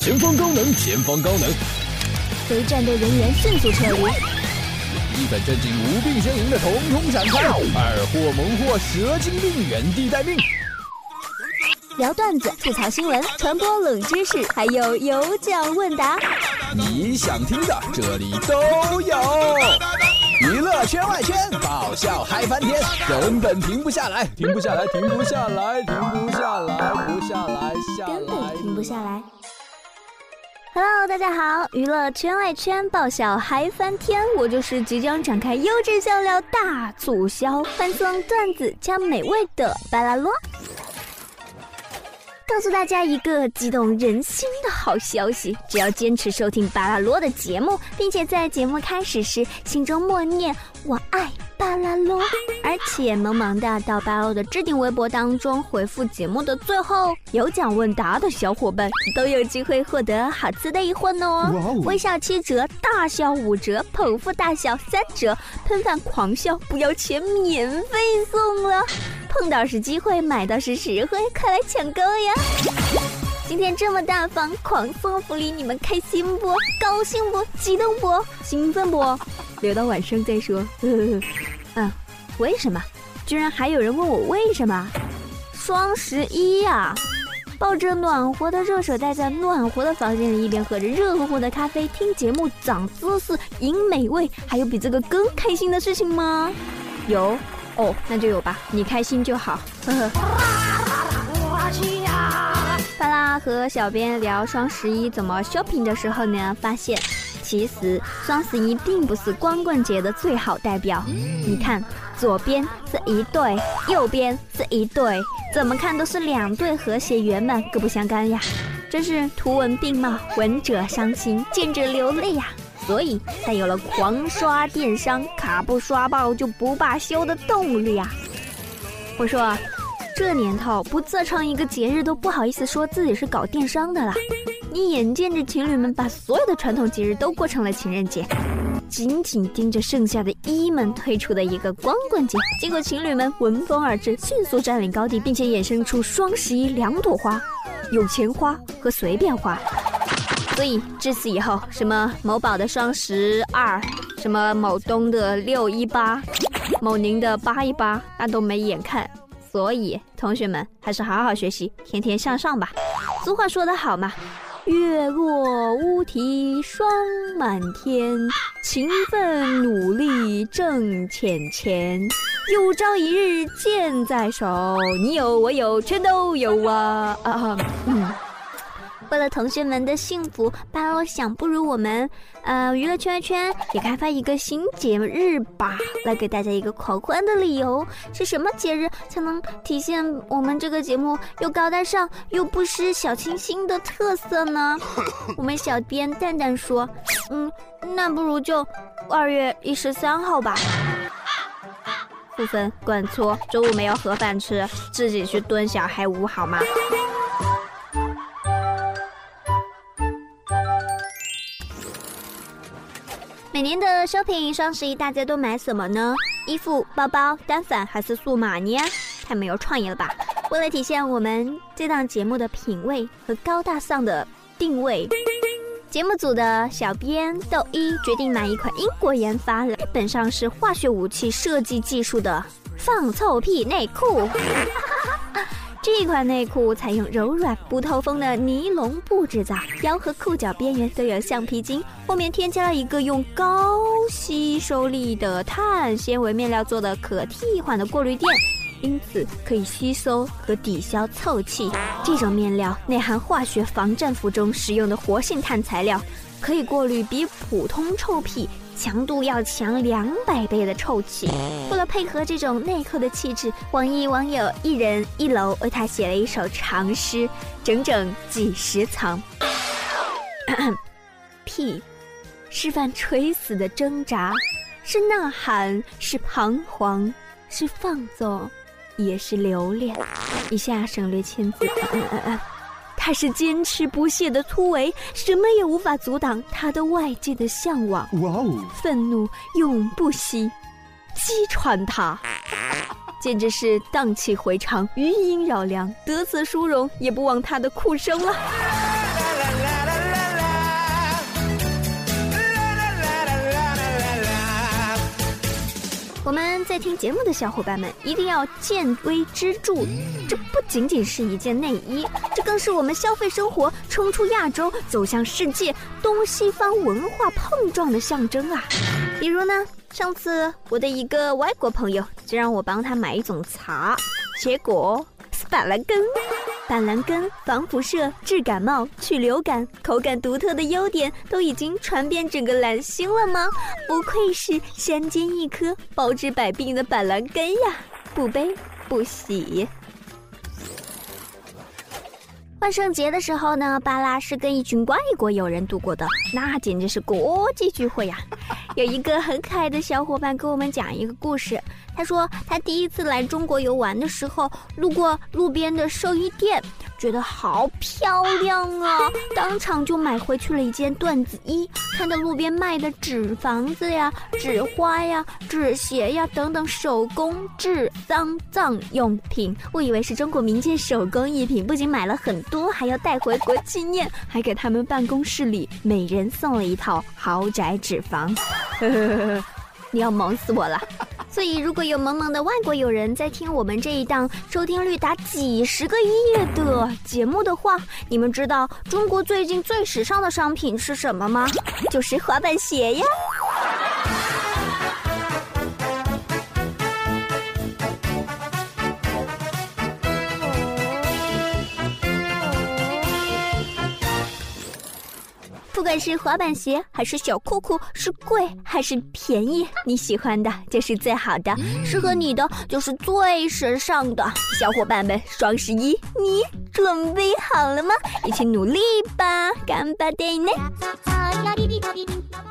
前方高能，前方高能！非战斗人员迅速撤离。一本正经、无病呻吟的统统闪开。二货萌货，蛇精病，原地待命。聊段子、吐槽新闻、传播冷知识，还有有奖问答。你想听的，这里都有。娱乐圈外圈，爆笑嗨翻天，根本停不下来，停不下来，停不下来，停不下来，不下来，下来，根本停不下来。Hello，大家好，娱乐圈外圈爆笑嗨翻天，我就是即将展开优质笑料大促销，欢送段子加美味的巴拉罗。告诉大家一个激动人心的好消息：只要坚持收听巴拉罗的节目，并且在节目开始时心中默念“我爱巴拉罗”，而且萌萌的到巴欧的置顶微博当中回复节目的最后有奖问答的小伙伴，都有机会获得好吃的一份哦！微笑七折，大笑五折，捧腹大笑三折，喷饭狂笑不要钱免费送了。碰到是机会，买到是实惠，快来抢购呀！今天这么大方，狂送福利，你们开心不？高兴不？激动不？兴奋不？留到晚上再说。嗯，为什么？居然还有人问我为什么？双十一呀！抱着暖和的热水袋，在暖和的房间里，一边喝着热乎乎的咖啡，听节目，长姿势，赢美味，还有比这个更开心的事情吗？有。哦，那就有吧，你开心就好。呵呵。巴拉和小编聊双十一怎么 shopping 的时候呢，发现其实双十一并不是光棍节的最好代表。你看，左边是一对，右边是一对，怎么看都是两对和谐圆满，各不相干呀。真是图文并茂，闻者伤心，见者流泪呀。所以才有了狂刷电商卡不刷爆就不罢休的动力啊！我说，这年头不自创一个节日都不好意思说自己是搞电商的了。你眼见着情侣们把所有的传统节日都过成了情人节，紧紧盯着剩下的一们推出的一个光棍节，结果情侣们闻风而至，迅速占领高地，并且衍生出双十一两朵花：有钱花和随便花。所以至此以后，什么某宝的双十二，什么某东的六一八，某宁的八一八，那都没眼看。所以同学们还是好好学习，天天向上吧。俗话说得好嘛，月落乌啼霜满天，勤奋努力挣钱钱，有朝一日剑在手，你有我有全都有啊啊嗯。为了同学们的幸福，巴洛想不如我们，呃，娱乐圈圈也开发一个新节日吧，来给大家一个狂欢的理由。是什么节日才能体现我们这个节目又高大上又不失小清新的特色呢？我们小编蛋蛋说，嗯，那不如就二月一十三号吧。不分管粗，中午没有盒饭吃，自己去蹲小黑屋好吗？每年的 shopping 双十一，大家都买什么呢？衣服、包包、单反还是数码呢？太没有创意了吧！为了体现我们这档节目的品味和高大上的定位，节目组的小编豆一决定买一款英国研发、基本上是化学武器设计技术的放臭屁内裤。这款内裤采用柔软不透风的尼龙布制造，腰和裤脚边缘都有橡皮筋，后面添加了一个用高吸收力的碳纤维面料做的可替换的过滤垫，因此可以吸收和抵消臭气。这种面料内含化学防战服中使用的活性炭材料，可以过滤比普通臭屁。强度要强两百倍的臭气。为了配合这种内裤的气质，网易网友一人一楼为他写了一首长诗，整整几十层。屁，示范垂死的挣扎，是呐喊，是彷徨，是放纵，也是留恋。以下省略签字。他是坚持不懈的突围，什么也无法阻挡他的外界的向往。哇哦！愤怒永不息，击穿他，简直是荡气回肠，余音绕梁。得此殊荣，也不忘他的哭声了。我们在听节目的小伙伴们，一定要见微知著，这不仅仅是一件内衣。更是我们消费生活冲出亚洲走向世界东西方文化碰撞的象征啊！比如呢，上次我的一个外国朋友就让我帮他买一种茶，结果是板蓝根。板蓝根防辐射、治感冒、去流感、口感独特的优点都已经传遍整个蓝星了吗？不愧是山间一颗包治百病的板蓝根呀！不悲不喜。万圣节的时候呢，巴拉是跟一群外国友人度过的，那简直是国际聚会呀！有一个很可爱的小伙伴给我们讲一个故事。他说，他第一次来中国游玩的时候，路过路边的寿衣店，觉得好漂亮啊，当场就买回去了一件缎子衣。看到路边卖的纸房子呀、纸花呀、纸鞋呀等等手工制丧葬用品，我以为是中国民间手工艺品，不仅买了很多，还要带回国纪念，还给他们办公室里每人送了一套豪宅纸房。呵呵呵你要萌死我了！所以，如果有萌萌的外国友人在听我们这一档收听率达几十个亿的节目的话，你们知道中国最近最时尚的商品是什么吗？就是滑板鞋呀！管是滑板鞋还是小裤裤，是贵还是便宜，你喜欢的就是最好的，适合你的就是最时尚的。小伙伴们，双十一你准备好了吗？一起努力吧，干巴爹呢！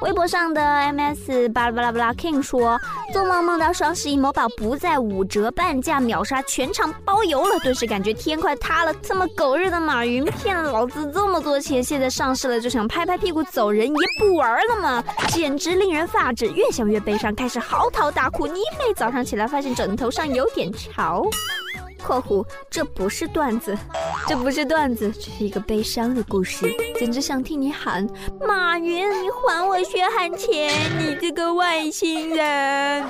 微博上的 ms 巴拉巴拉巴拉 king 说，做梦梦到双十一某宝不再五折半价秒杀全场包邮了，顿时感觉天快塌了。这么狗日的马云骗了老子这么多钱，现在上市了就想拍拍屁屁股走人，也不玩了吗？简直令人发指！越想越悲伤，开始嚎啕大哭。你妹！早上起来发现枕头上有点潮。括弧，这不是段子，这不是段子，这是一个悲伤的故事，简直想听你喊马云，你还我血汗钱，你这个外星人！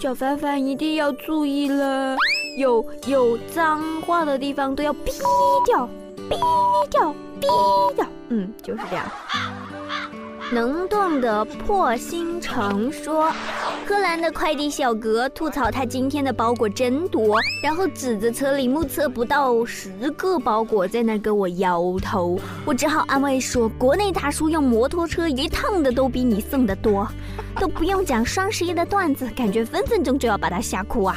小凡凡一定要注意了，有有脏话的地方都要逼掉，逼掉，逼的，嗯，就是这样。能动的破心城说，荷兰的快递小哥吐槽他今天的包裹真多，然后指着车里目测不到十个包裹在那跟我摇头，我只好安慰说，国内大叔用摩托车一趟的都比你送的多，都不用讲双十一的段子，感觉分分钟就要把他吓哭啊！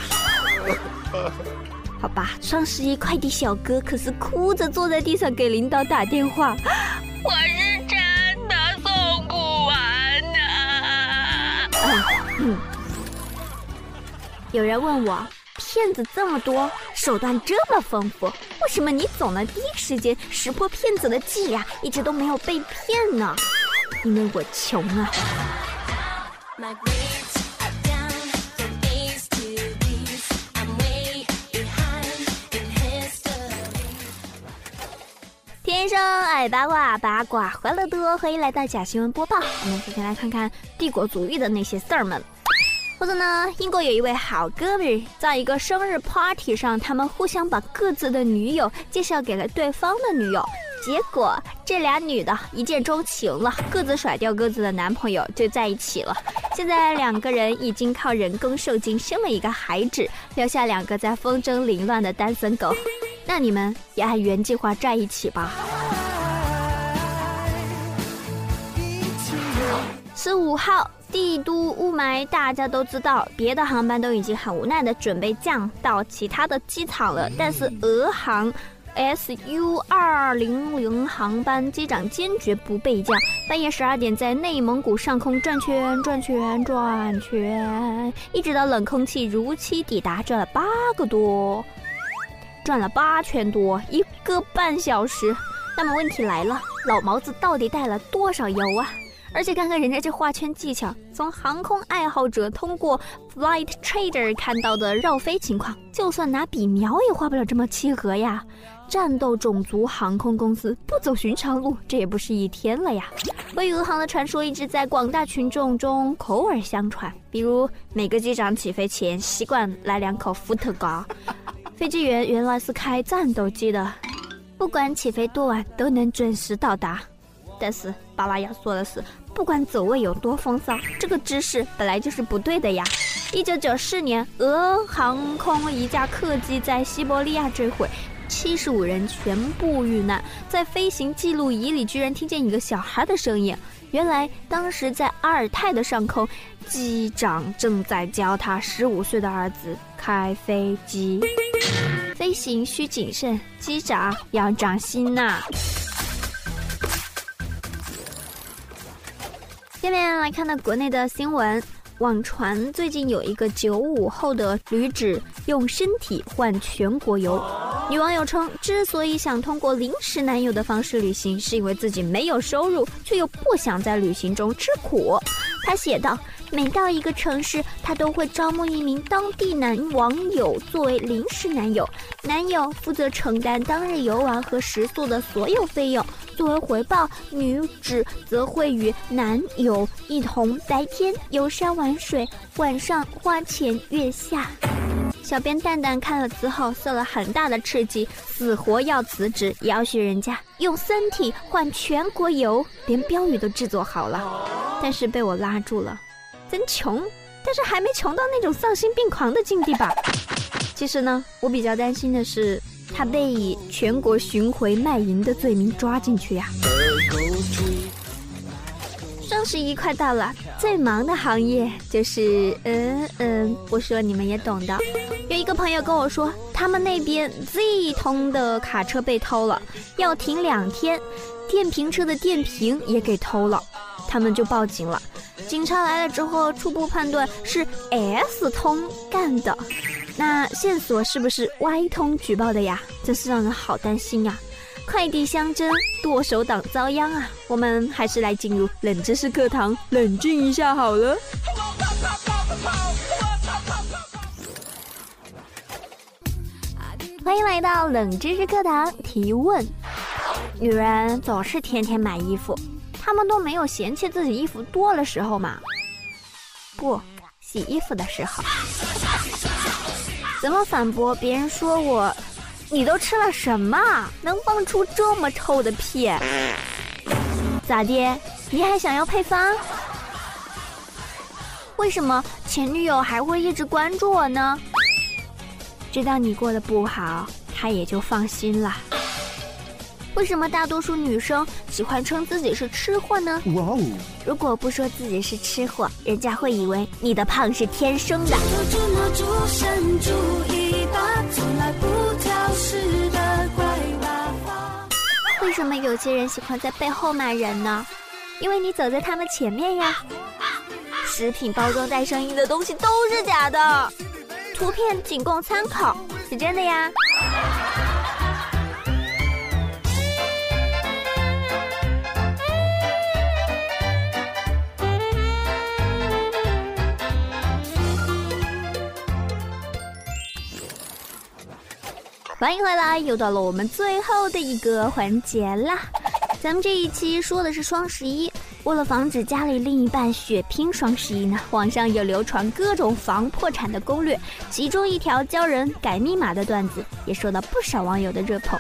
好吧，双十一快递小哥可是哭着坐在地上给领导打电话，我是真的送不完呢。嗯，有人问我，骗子这么多，手段这么丰富，为什么你总能第一时间识破骗子的伎俩，一直都没有被骗呢？因为我穷啊。天生爱八卦，八卦欢乐多，欢迎来到假新闻播报。我们首先来看看帝国主义的那些事儿们。或者呢，英国有一位好哥们，在一个生日 party 上，他。们互相把各自的女友介绍给了对方的女友，结果这俩女的一见钟情了，各自甩掉各自的男朋友就在一起了。现在两个人已经靠人工受精生了一个孩子，留下两个在风筝凌乱的单身狗。那你们也按原计划在一起吧。十五号，帝都雾霾，大家都知道，别的航班都已经很无奈的准备降到其他的机场了，但是俄航 SU 二零零航班机长坚决不备降，半夜十二点在内蒙古上空转圈转圈转圈，一直到冷空气如期抵达，转了八个多。转了八圈多，一个半小时。那么问题来了，老毛子到底带了多少油啊？而且看看人家这画圈技巧，从航空爱好者通过 Flight Trader 看到的绕飞情况，就算拿笔描也画不了这么契合呀。战斗种族航空公司不走寻常路，这也不是一天了呀。飞俄航的传说一直在广大群众中口耳相传，比如每个机长起飞前习惯来两口伏特加，飞机员原来是开战斗机的，不管起飞多晚都能准时到达。但是巴拉雅说的是，不管走位有多风骚，这个姿势本来就是不对的呀。一九九四年，俄航空一架客机在西伯利亚坠毁。七十五人全部遇难，在飞行记录仪里居然听见一个小孩的声音。原来当时在阿尔泰的上空，机长正在教他十五岁的儿子开飞机。飞行需谨慎，机长要长心呐。下面来看到国内的新闻。网传最近有一个九五后的女子用身体换全国游。女网友称，之所以想通过临时男友的方式旅行，是因为自己没有收入，却又不想在旅行中吃苦。她写道。每到一个城市，她都会招募一名当地男网友作为临时男友，男友负责承担当日游玩和食宿的所有费用。作为回报，女子则会与男友一同白天游山玩水，晚上花前月下。小编蛋蛋看了之后受了很大的刺激，死活要辞职，要学人家用身体换全国游，连标语都制作好了，但是被我拉住了。真穷，但是还没穷到那种丧心病狂的境地吧？其实呢，我比较担心的是他被以全国巡回卖淫的罪名抓进去呀。十一快到了，最忙的行业就是嗯嗯，不说你们也懂的。有一个朋友跟我说，他们那边 Z 通的卡车被偷了，要停两天，电瓶车的电瓶也给偷了，他们就报警了。警察来了之后，初步判断是 S 通干的，那线索是不是 Y 通举报的呀？真是让人好担心呀！快递相争，剁手党遭殃啊！我们还是来进入冷知识课堂，冷静一下好了。欢迎来到冷知识课堂。提问：女人总是天天买衣服。她们都没有嫌弃自己衣服多的时候吗？不，洗衣服的时候。怎么反驳别人说我？你都吃了什么，能放出这么臭的屁？咋的？你还想要配方？为什么前女友还会一直关注我呢？知道你过得不好，她也就放心了。为什么大多数女生喜欢称自己是吃货呢？哇哦！如果不说自己是吃货，人家会以为你的胖是天生的。为为什么有些人喜欢在背后骂人呢？因为你走在他们前面呀。食品包装带声音的东西都是假的，图片仅供参考，是真的呀。欢迎回来，又到了我们最后的一个环节啦！咱们这一期说的是双十一，为了防止家里另一半血拼双十一呢，网上有流传各种防破产的攻略，其中一条教人改密码的段子也受到不少网友的热捧。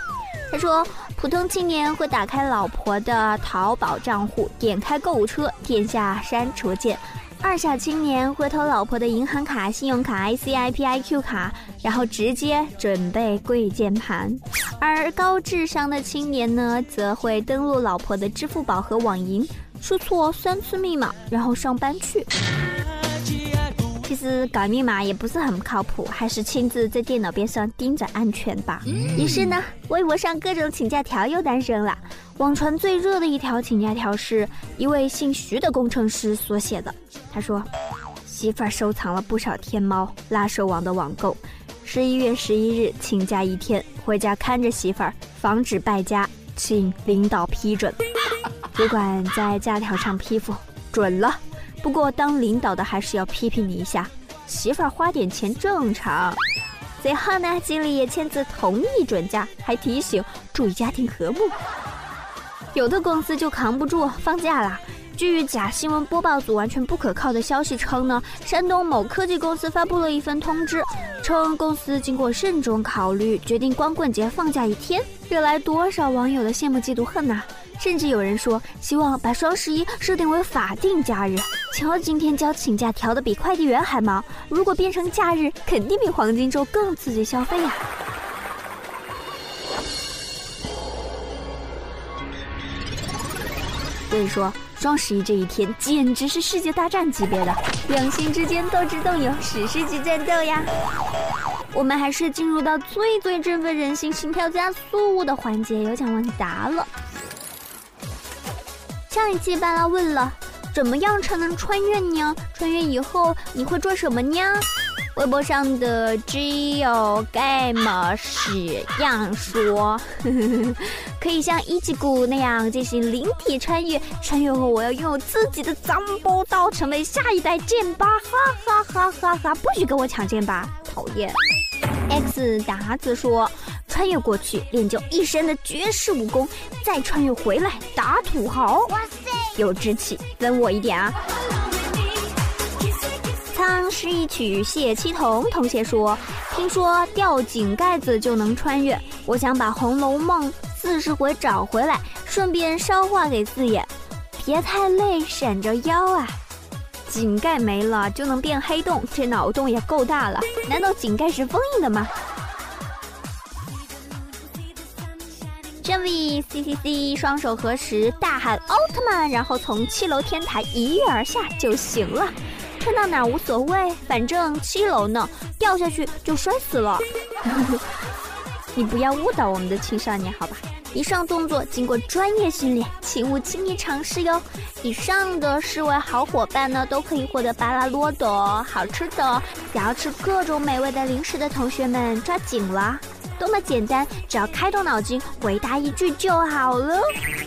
他说，普通青年会打开老婆的淘宝账户，点开购物车，点下删除键。二小青年会偷老婆的银行卡、信用卡、IC、IP、IQ 卡，然后直接准备跪键盘；而高智商的青年呢，则会登录老婆的支付宝和网银，输错三次密码，然后上班去。其实改密码也不是很靠谱，还是亲自在电脑边上盯着安全吧。于是呢，微博上各种请假条又诞生了。网传最热的一条请假条是一位姓徐的工程师所写的。他说：“媳妇儿收藏了不少天猫、拉手网的网购，十一月十一日请假一天，回家看着媳妇儿，防止败家，请领导批准。”主管在假条上批复，准了。不过当领导的还是要批评你一下，媳妇儿花点钱正常。随后呢，经理也签字同意准假，还提醒注意家庭和睦。有的公司就扛不住放假了。据假新闻播报组完全不可靠的消息称呢，山东某科技公司发布了一份通知，称公司经过慎重考虑，决定光棍节放假一天，惹来多少网友的羡慕嫉妒恨呐！甚至有人说希望把双十一设定为法定假日。瞧今天交请假调的比快递员还忙，如果变成假日，肯定比黄金周更刺激消费呀！所以说。双十一这一天简直是世界大战级别的，两心之间斗智斗勇，史诗级战斗呀！我们还是进入到最最振奋人心、心跳加速的环节，有奖问答了。上一期巴拉问了，怎么样才能穿越呢？穿越以后你会做什么呢？微博上的只有盖么屎样说呵呵，可以像一级谷那样进行灵体穿越。穿越后，我要拥有自己的藏宝刀，成为下一代剑拔！哈哈哈哈哈！不许跟我抢剑拔，讨厌。X 达子说，穿越过去练就一身的绝世武功，再穿越回来打土豪。哇塞，有志气，分我一点啊！苍诗一曲谢七童同学说：“听说掉井盖子就能穿越，我想把《红楼梦》四十回找回来，顺便捎话给四爷，别太累，闪着腰啊！井盖没了就能变黑洞，这脑洞也够大了。难道井盖是封印的吗？”这位 C C C 双手合十，大喊奥特曼，然后从七楼天台一跃而下就行了。穿到哪无所谓，反正七楼呢，掉下去就摔死了。你不要误导我们的青少年，好吧？以上动作经过专业训练，请勿轻易尝试哟。以上的四位好伙伴呢，都可以获得巴拉罗的好吃的。想要吃各种美味的零食的同学们，抓紧了！多么简单，只要开动脑筋回答一句就好了。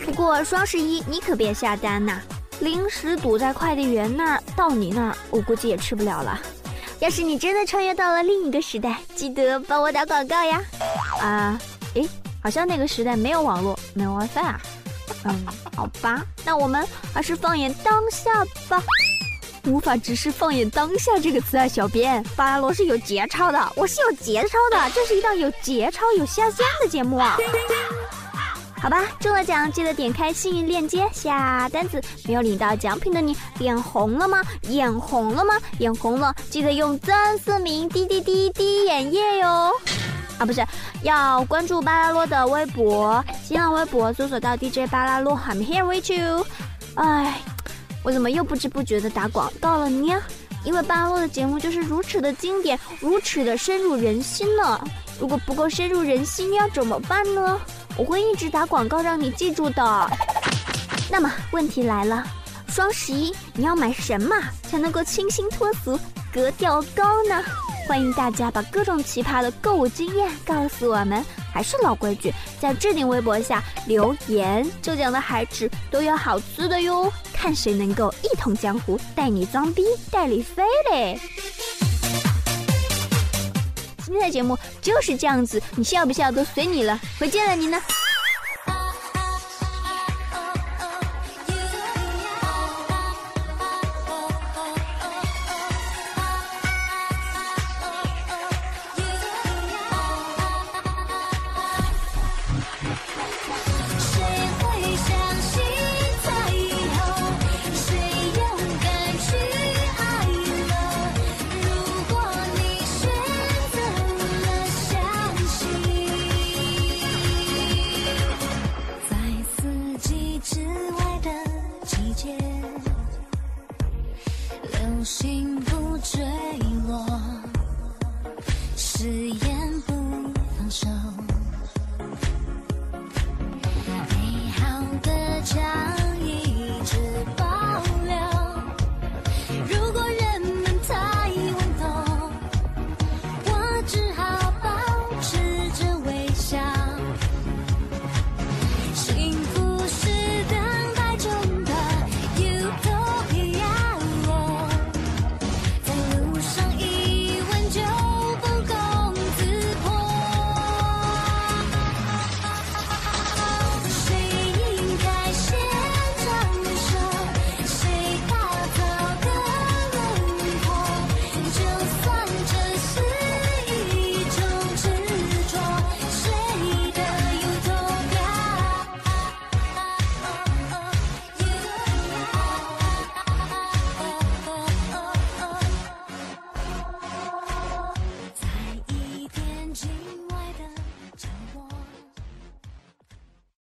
不过双十一你可别下单呐。零食堵在快递员那儿，到你那儿我估计也吃不了了。要是你真的穿越到了另一个时代，记得帮我打广告呀！啊，诶，好像那个时代没有网络，没有 WiFi 啊。嗯，好吧，那我们还是放眼当下吧。无法直视“放眼当下”这个词啊，小编，巴拉罗是有节操的，我是有节操的，这是一档有节操、有下限的节目啊。好吧，中了奖记得点开幸运链接下单子。没有领到奖品的你，脸红了吗？眼红了吗？眼红了，记得用三四名滴滴滴滴眼液哟。啊，不是，要关注巴拉洛的微博，新浪微博搜索到 DJ 巴拉洛，I'm here with you。哎，我怎么又不知不觉的打广告了呢？因为巴拉洛的节目就是如此的经典，如此的深入人心呢。如果不够深入人心，要怎么办呢？我会一直打广告让你记住的。那么问题来了，双十一你要买什么才能够清新脱俗、格调高呢？欢迎大家把各种奇葩的购物经验告诉我们。还是老规矩，在置顶微博下留言，中奖的孩子都有好吃的哟。看谁能够一统江湖，带你装逼带你飞嘞！今天的节目就是这样子，你笑不笑都随你了。回见了，您呢？